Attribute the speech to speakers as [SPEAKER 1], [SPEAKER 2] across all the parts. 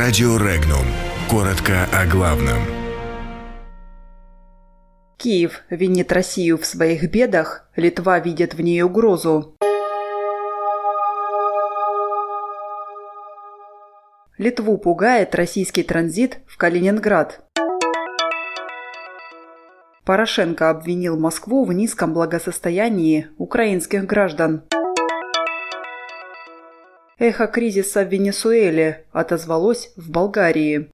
[SPEAKER 1] Радио Регнум. Коротко о главном.
[SPEAKER 2] Киев винит Россию в своих бедах, Литва видит в ней угрозу. Литву пугает российский транзит в Калининград. Порошенко обвинил Москву в низком благосостоянии украинских граждан. Эхо кризиса в Венесуэле отозвалось в Болгарии.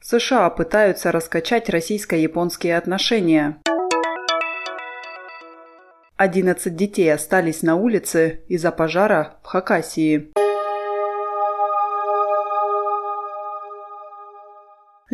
[SPEAKER 2] США пытаются раскачать российско-японские отношения. 11 детей остались на улице из-за пожара в Хакасии.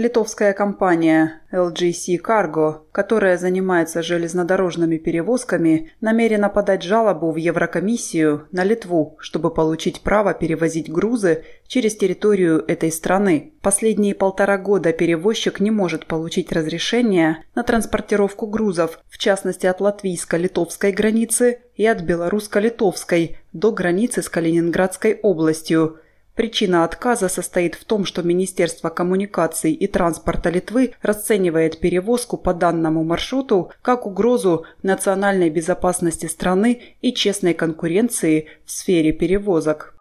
[SPEAKER 2] Литовская компания LGC Cargo, которая занимается железнодорожными перевозками, намерена подать жалобу в Еврокомиссию на Литву, чтобы получить право перевозить грузы через территорию этой страны. Последние полтора года перевозчик не может получить разрешение на транспортировку грузов, в частности от латвийско-литовской границы и от белорусско-литовской до границы с Калининградской областью – Причина отказа состоит в том, что Министерство коммуникаций и транспорта Литвы расценивает перевозку по данному маршруту как угрозу национальной безопасности страны и честной конкуренции в сфере перевозок.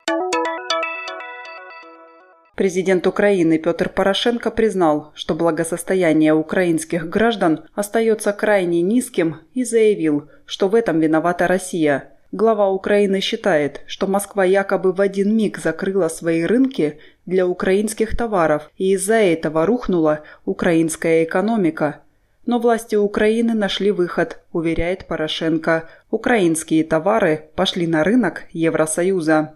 [SPEAKER 2] Президент Украины Петр Порошенко признал, что благосостояние украинских граждан остается крайне низким и заявил, что в этом виновата Россия – Глава Украины считает, что Москва якобы в один миг закрыла свои рынки для украинских товаров, и из-за этого рухнула украинская экономика. Но власти Украины нашли выход, уверяет Порошенко. Украинские товары пошли на рынок Евросоюза.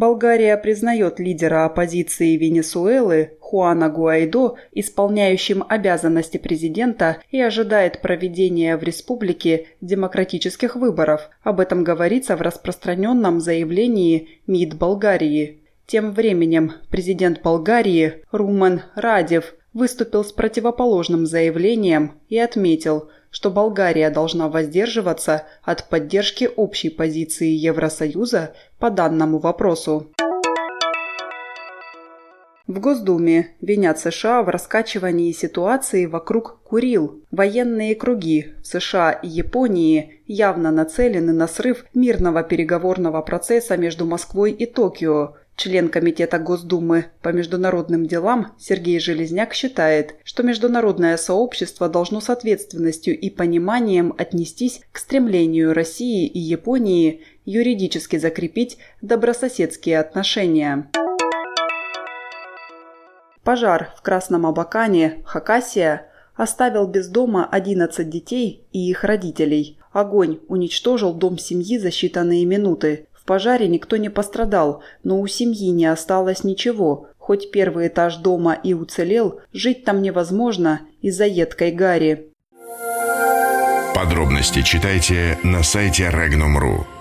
[SPEAKER 2] Болгария признает лидера оппозиции Венесуэлы Хуана Гуайдо исполняющим обязанности президента и ожидает проведения в республике демократических выборов. Об этом говорится в распространенном заявлении МИД Болгарии. Тем временем президент Болгарии Руман Радев выступил с противоположным заявлением и отметил, что Болгария должна воздерживаться от поддержки общей позиции Евросоюза по данному вопросу. В Госдуме винят США в раскачивании ситуации вокруг Курил. Военные круги в США и Японии явно нацелены на срыв мирного переговорного процесса между Москвой и Токио. Член Комитета Госдумы по международным делам Сергей Железняк считает, что международное сообщество должно с ответственностью и пониманием отнестись к стремлению России и Японии юридически закрепить добрососедские отношения. Пожар в Красном Абакане, Хакасия, оставил без дома 11 детей и их родителей. Огонь уничтожил дом семьи за считанные минуты. Пожаре никто не пострадал, но у семьи не осталось ничего. Хоть первый этаж дома и уцелел, жить там невозможно из-за едкой гари.
[SPEAKER 1] Подробности читайте на сайте Regnum.ru.